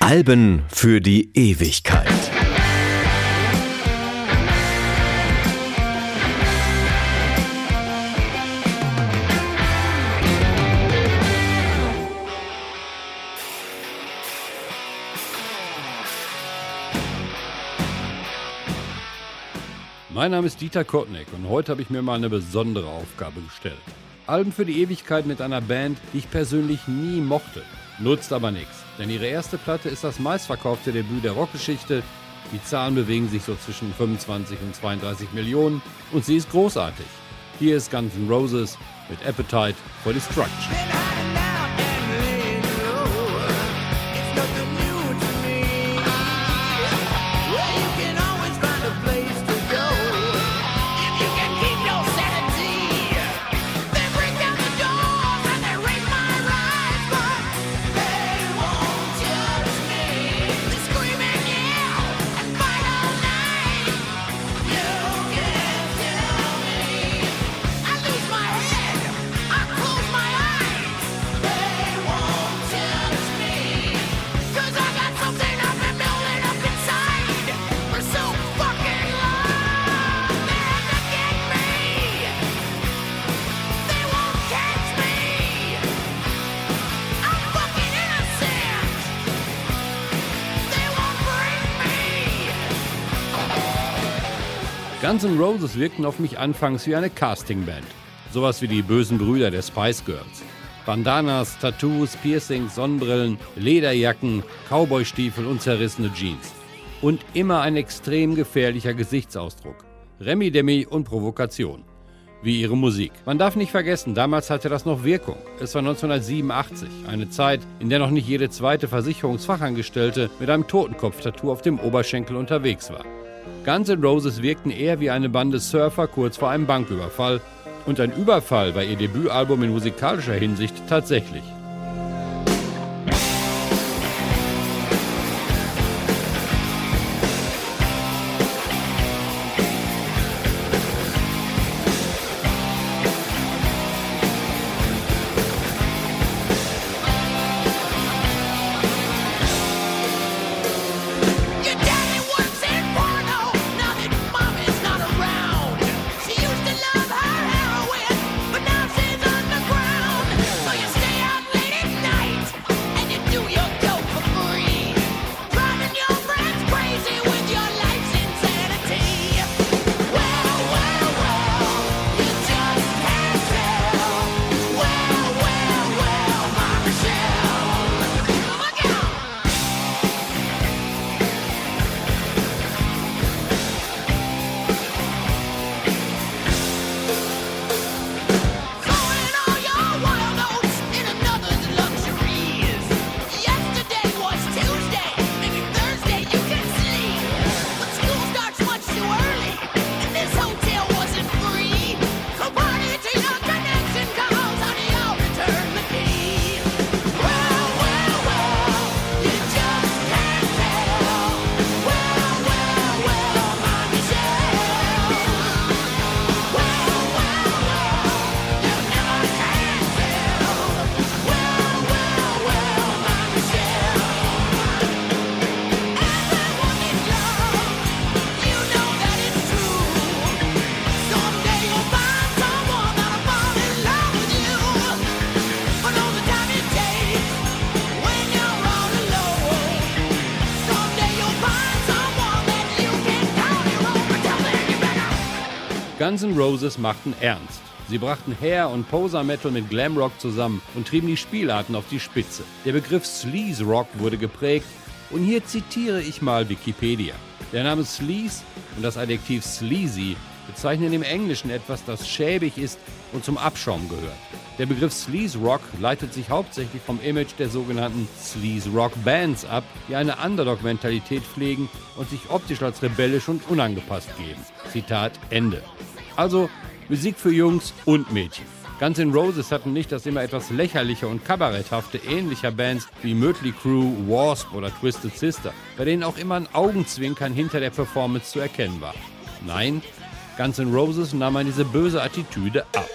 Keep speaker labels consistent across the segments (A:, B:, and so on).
A: Alben für die Ewigkeit.
B: Mein Name ist Dieter Kottnick und heute habe ich mir mal eine besondere Aufgabe gestellt. Alben für die Ewigkeit mit einer Band, die ich persönlich nie mochte. Nutzt aber nichts, denn ihre erste Platte ist das meistverkaufte Debüt der Rockgeschichte. Die Zahlen bewegen sich so zwischen 25 und 32 Millionen und sie ist großartig. Hier ist Guns N' Roses mit Appetite for Destruction. Guns N' Roses wirkten auf mich anfangs wie eine Castingband. Sowas wie die bösen Brüder der Spice Girls. Bandanas, Tattoos, Piercings, Sonnenbrillen, Lederjacken, Cowboystiefel und zerrissene Jeans. Und immer ein extrem gefährlicher Gesichtsausdruck. Remi Demi und Provokation. Wie ihre Musik. Man darf nicht vergessen, damals hatte das noch Wirkung. Es war 1987, eine Zeit, in der noch nicht jede zweite Versicherungsfachangestellte mit einem Totenkopf-Tattoo auf dem Oberschenkel unterwegs war. Guns N' Roses wirkten eher wie eine Bande Surfer kurz vor einem Banküberfall und ein Überfall war ihr Debütalbum in musikalischer Hinsicht tatsächlich. Guns N' Roses machten ernst. Sie brachten Hair und Poser Metal mit Glam Rock zusammen und trieben die Spielarten auf die Spitze. Der Begriff Sleaze Rock wurde geprägt und hier zitiere ich mal Wikipedia. Der Name Sleaze und das Adjektiv sleazy bezeichnen im Englischen etwas, das schäbig ist und zum Abschaum gehört. Der Begriff Sleaze Rock leitet sich hauptsächlich vom Image der sogenannten Sleaze Rock Bands ab, die eine Underdog-Mentalität pflegen und sich optisch als rebellisch und unangepasst geben. Zitat Ende. Also Musik für Jungs und Mädchen. Guns N' Roses hatten nicht das immer etwas lächerliche und kabaretthafte ähnlicher Bands wie Mötley Crew, Wasp oder Twisted Sister, bei denen auch immer ein Augenzwinkern hinter der Performance zu erkennen war. Nein, Guns N' Roses nahm man diese böse Attitüde ab.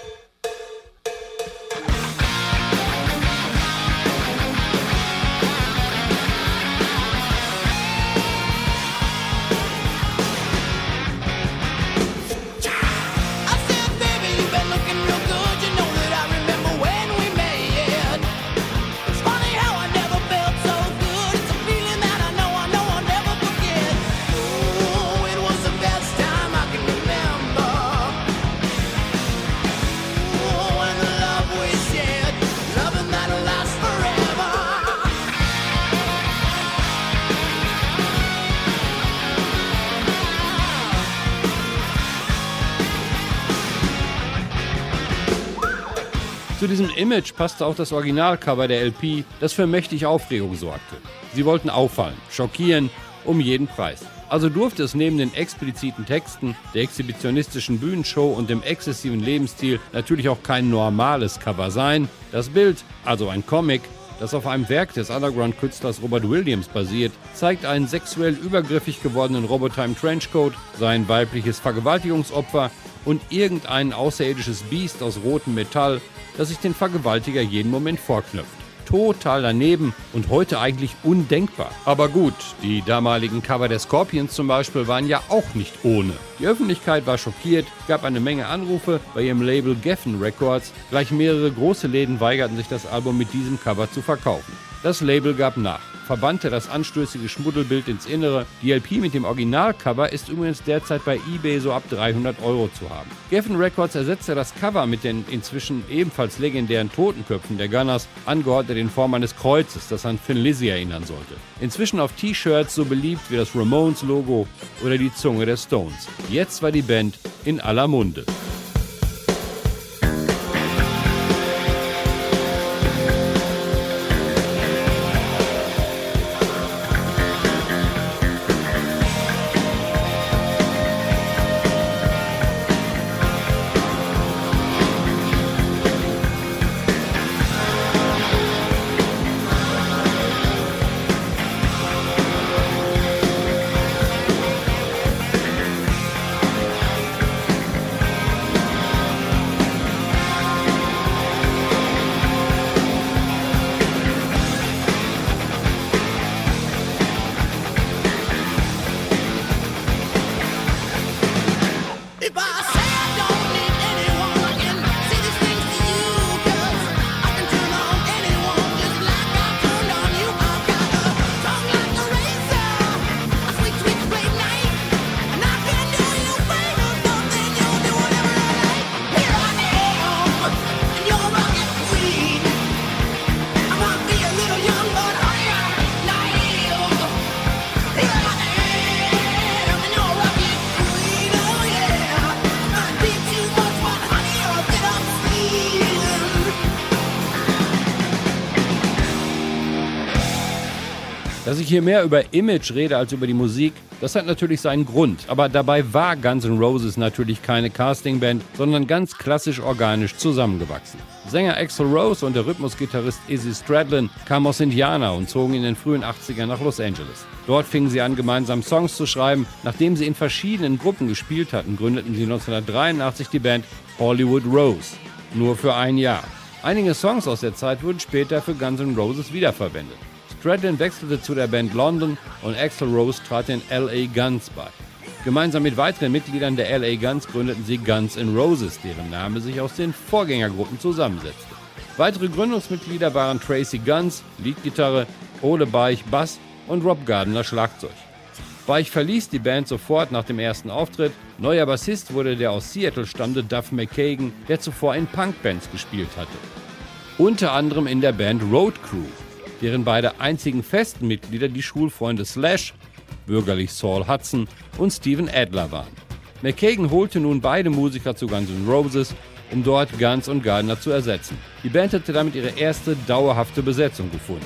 C: Zu diesem Image passte auch das Originalcover der LP, das für mächtig Aufregung sorgte. Sie wollten auffallen, schockieren, um jeden Preis. Also durfte es neben den expliziten Texten, der exhibitionistischen Bühnenshow und dem exzessiven Lebensstil natürlich auch kein normales Cover sein. Das Bild, also ein Comic, das auf einem Werk des Underground-Künstlers Robert Williams basiert, zeigt einen sexuell übergriffig gewordenen Roboter im Trenchcoat, sein weibliches Vergewaltigungsopfer und irgendein außerirdisches Biest aus rotem Metall, das sich den Vergewaltiger jeden Moment vorknöpft total daneben und heute eigentlich undenkbar. Aber gut, die damaligen Cover der Scorpions zum Beispiel waren ja auch nicht ohne. Die Öffentlichkeit war schockiert, gab eine Menge Anrufe bei ihrem Label Geffen Records. Gleich mehrere große Läden weigerten sich das Album mit diesem Cover zu verkaufen. Das Label gab nach verbannte das anstößige Schmuddelbild ins Innere. Die LP mit dem Originalcover ist übrigens derzeit bei eBay so ab 300 Euro zu haben. Geffen Records ersetzte das Cover mit den inzwischen ebenfalls legendären Totenköpfen der Gunners, angeordnet in Form eines Kreuzes, das an Finn Lizzy erinnern sollte. Inzwischen auf T-Shirts so beliebt wie das Ramones-Logo oder die Zunge der Stones. Jetzt war die Band in aller Munde. Hier mehr über Image rede als über die Musik, das hat natürlich seinen Grund. Aber dabei war Guns N' Roses natürlich keine Castingband, sondern ganz klassisch organisch zusammengewachsen. Sänger Axel Rose und der Rhythmusgitarrist Izzy Stradlin kamen aus Indiana und zogen in den frühen 80ern nach Los Angeles. Dort fingen sie an, gemeinsam Songs zu schreiben. Nachdem sie in verschiedenen Gruppen gespielt hatten, gründeten sie 1983 die Band Hollywood Rose. Nur für ein Jahr. Einige Songs aus der Zeit wurden später für Guns N' Roses wiederverwendet. Stradlin wechselte zu der Band London und Axel Rose trat den LA Guns bei. Gemeinsam mit weiteren Mitgliedern der LA Guns gründeten sie Guns N' Roses, deren Name sich aus den Vorgängergruppen zusammensetzte. Weitere Gründungsmitglieder waren Tracy Guns, Leadgitarre, Ole Beich, Bass und Rob Gardner, Schlagzeug. Beich verließ die Band sofort nach dem ersten Auftritt. Neuer Bassist wurde der aus Seattle stammende Duff McKagan, der zuvor in Punkbands gespielt hatte. Unter anderem in der Band Road Crew deren beide einzigen festen Mitglieder die Schulfreunde Slash, bürgerlich Saul Hudson und Steven Adler waren. McKagan holte nun beide Musiker zu Guns N' Roses, um dort Guns und Gardner zu ersetzen. Die Band hatte damit ihre erste dauerhafte Besetzung gefunden.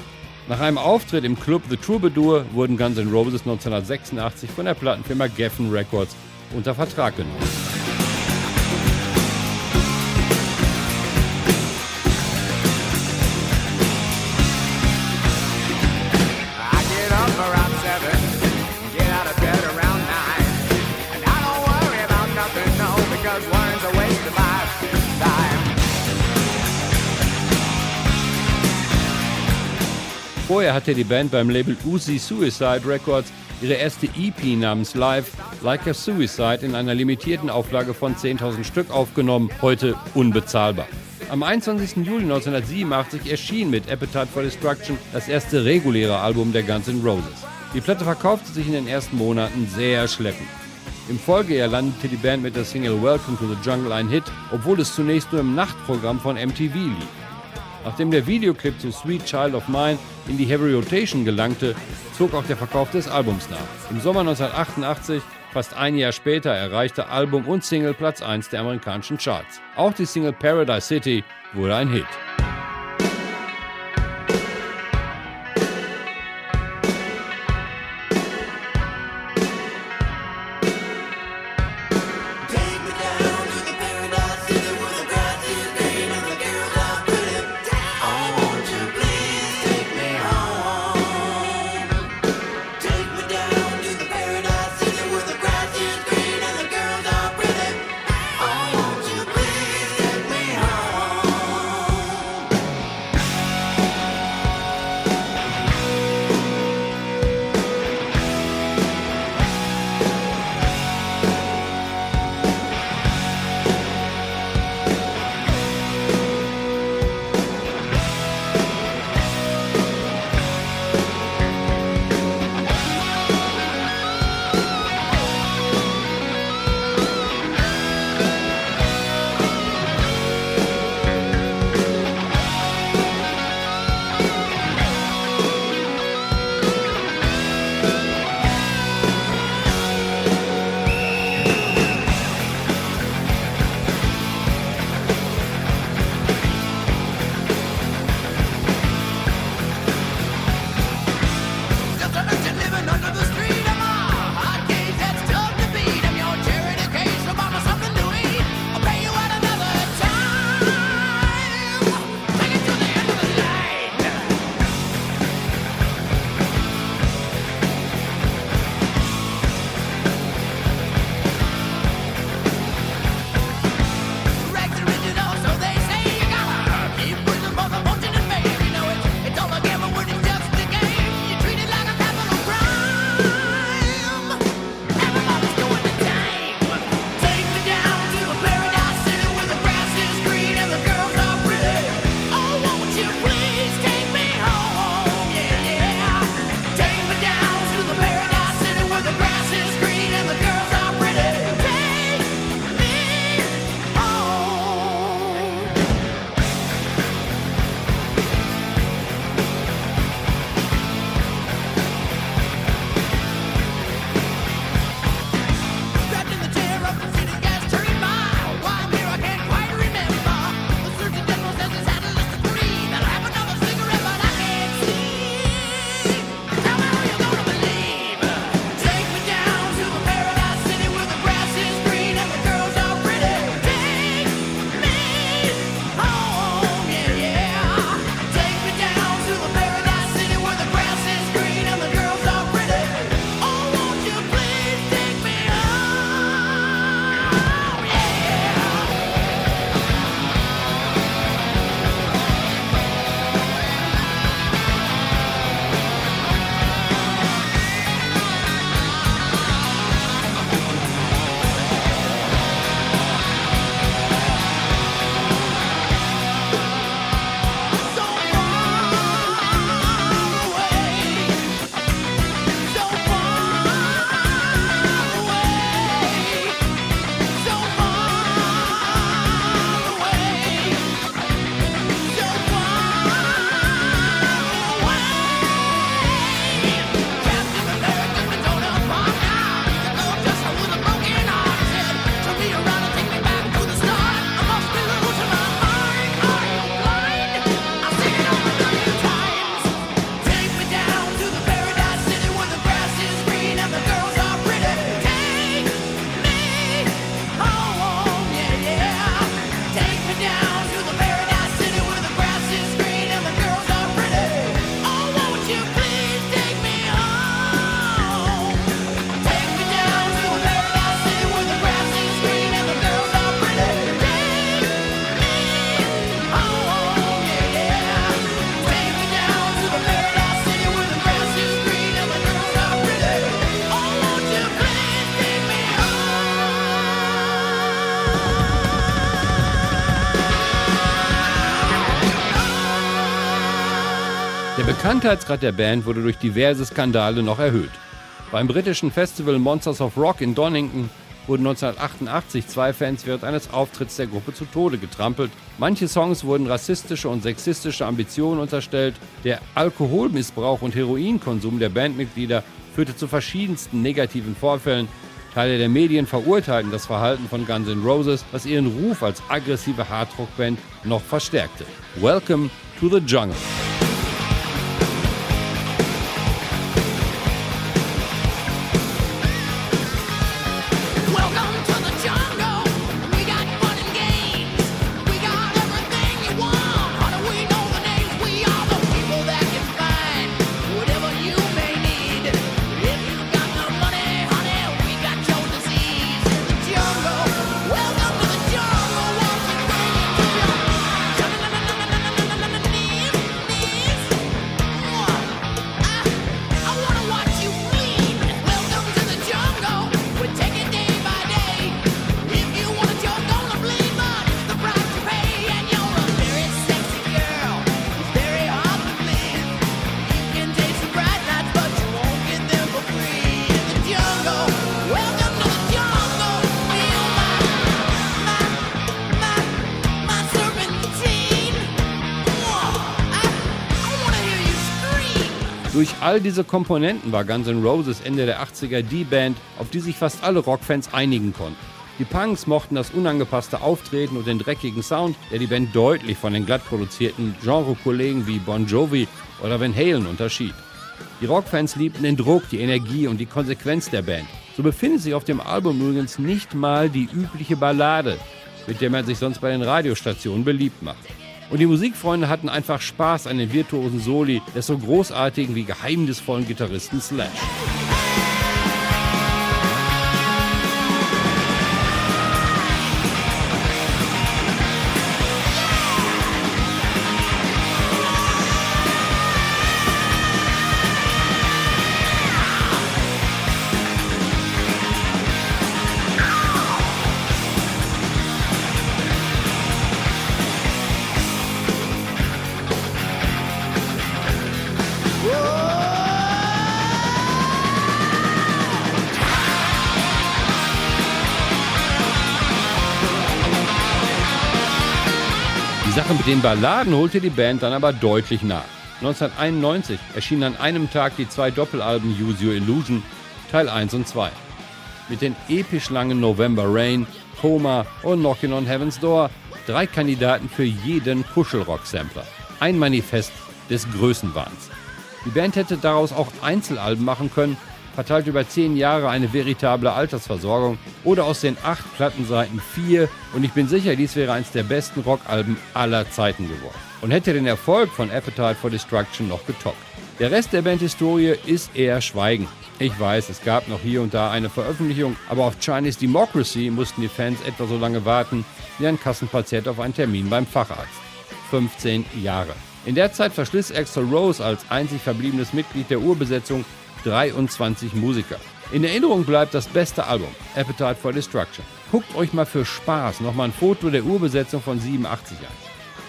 C: Nach einem Auftritt im Club The Troubadour wurden Guns N' Roses 1986 von der Plattenfirma Geffen Records unter Vertrag genommen. Vorher hatte die Band beim Label Uzi Suicide Records ihre erste EP namens Live Like a Suicide in einer limitierten Auflage von 10.000 Stück aufgenommen, heute unbezahlbar. Am 21. Juli 1987 erschien mit Appetite for Destruction das erste reguläre Album der Guns N' Roses. Die Platte verkaufte sich in den ersten Monaten sehr schleppend. Im Folgejahr landete die Band mit der Single Welcome to the Jungle ein Hit, obwohl es zunächst nur im Nachtprogramm von MTV lief. Nachdem der Videoclip zu Sweet Child of Mine in die Heavy Rotation gelangte, zog auch der Verkauf des Albums nach. Im Sommer 1988, fast ein Jahr später, erreichte Album und Single Platz 1 der amerikanischen Charts. Auch die Single Paradise City
B: wurde ein Hit. Bekanntheitsgrad der Band wurde durch diverse Skandale noch erhöht. Beim britischen Festival Monsters of Rock in Donington wurden 1988 zwei Fans während eines Auftritts der Gruppe zu Tode getrampelt. Manche Songs wurden rassistische und sexistische Ambitionen unterstellt. Der Alkoholmissbrauch und Heroinkonsum der Bandmitglieder führte zu verschiedensten negativen Vorfällen.
C: Teile der Medien verurteilten das Verhalten von Guns N' Roses, was ihren Ruf als aggressive Hardrock-Band noch verstärkte. Welcome to the Jungle. Durch all diese Komponenten war Guns N' Roses Ende der 80er die Band, auf die sich fast alle Rockfans einigen konnten. Die Punks mochten das unangepasste Auftreten und den dreckigen Sound, der die Band deutlich von den glatt produzierten Genre-Kollegen wie Bon Jovi oder Van Halen unterschied. Die Rockfans liebten den Druck, die Energie und die Konsequenz der Band. So befindet sich auf dem Album übrigens nicht mal die übliche Ballade, mit der man sich sonst bei den Radiostationen beliebt macht. Und die Musikfreunde hatten einfach Spaß an den virtuosen Soli des so großartigen wie geheimnisvollen Gitarristen Slash. Den Balladen holte die Band dann aber deutlich nach. 1991 erschienen an einem Tag die zwei Doppelalben Use Your Illusion, Teil 1 und 2. Mit den episch langen November Rain, Coma und Knockin' on Heaven's Door drei Kandidaten für jeden Kuschelrock-Sampler. Ein Manifest des Größenwahns. Die Band hätte daraus auch Einzelalben machen können, verteilt über zehn Jahre eine veritable Altersversorgung oder aus den acht Plattenseiten vier und ich bin sicher, dies wäre eines der besten Rockalben aller Zeiten geworden und hätte den Erfolg von Appetite for Destruction noch getoppt. Der Rest der Bandhistorie ist eher Schweigen. Ich weiß, es gab noch hier und da eine Veröffentlichung, aber auf Chinese Democracy mussten die Fans etwa so lange warten wie ein Kassenpatient auf einen Termin beim Facharzt. 15 Jahre. In der Zeit verschliss Axel Rose als einzig verbliebenes Mitglied der Urbesetzung 23 Musiker. In Erinnerung bleibt das beste Album, Appetite for Destruction. Guckt euch mal für Spaß nochmal ein Foto der Urbesetzung von 87 an.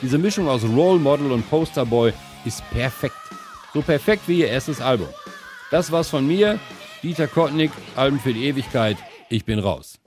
C: Diese Mischung aus Role Model und Posterboy ist perfekt. So perfekt wie ihr erstes Album. Das war's von mir, Dieter Kottnick, Alben für die Ewigkeit. Ich bin raus.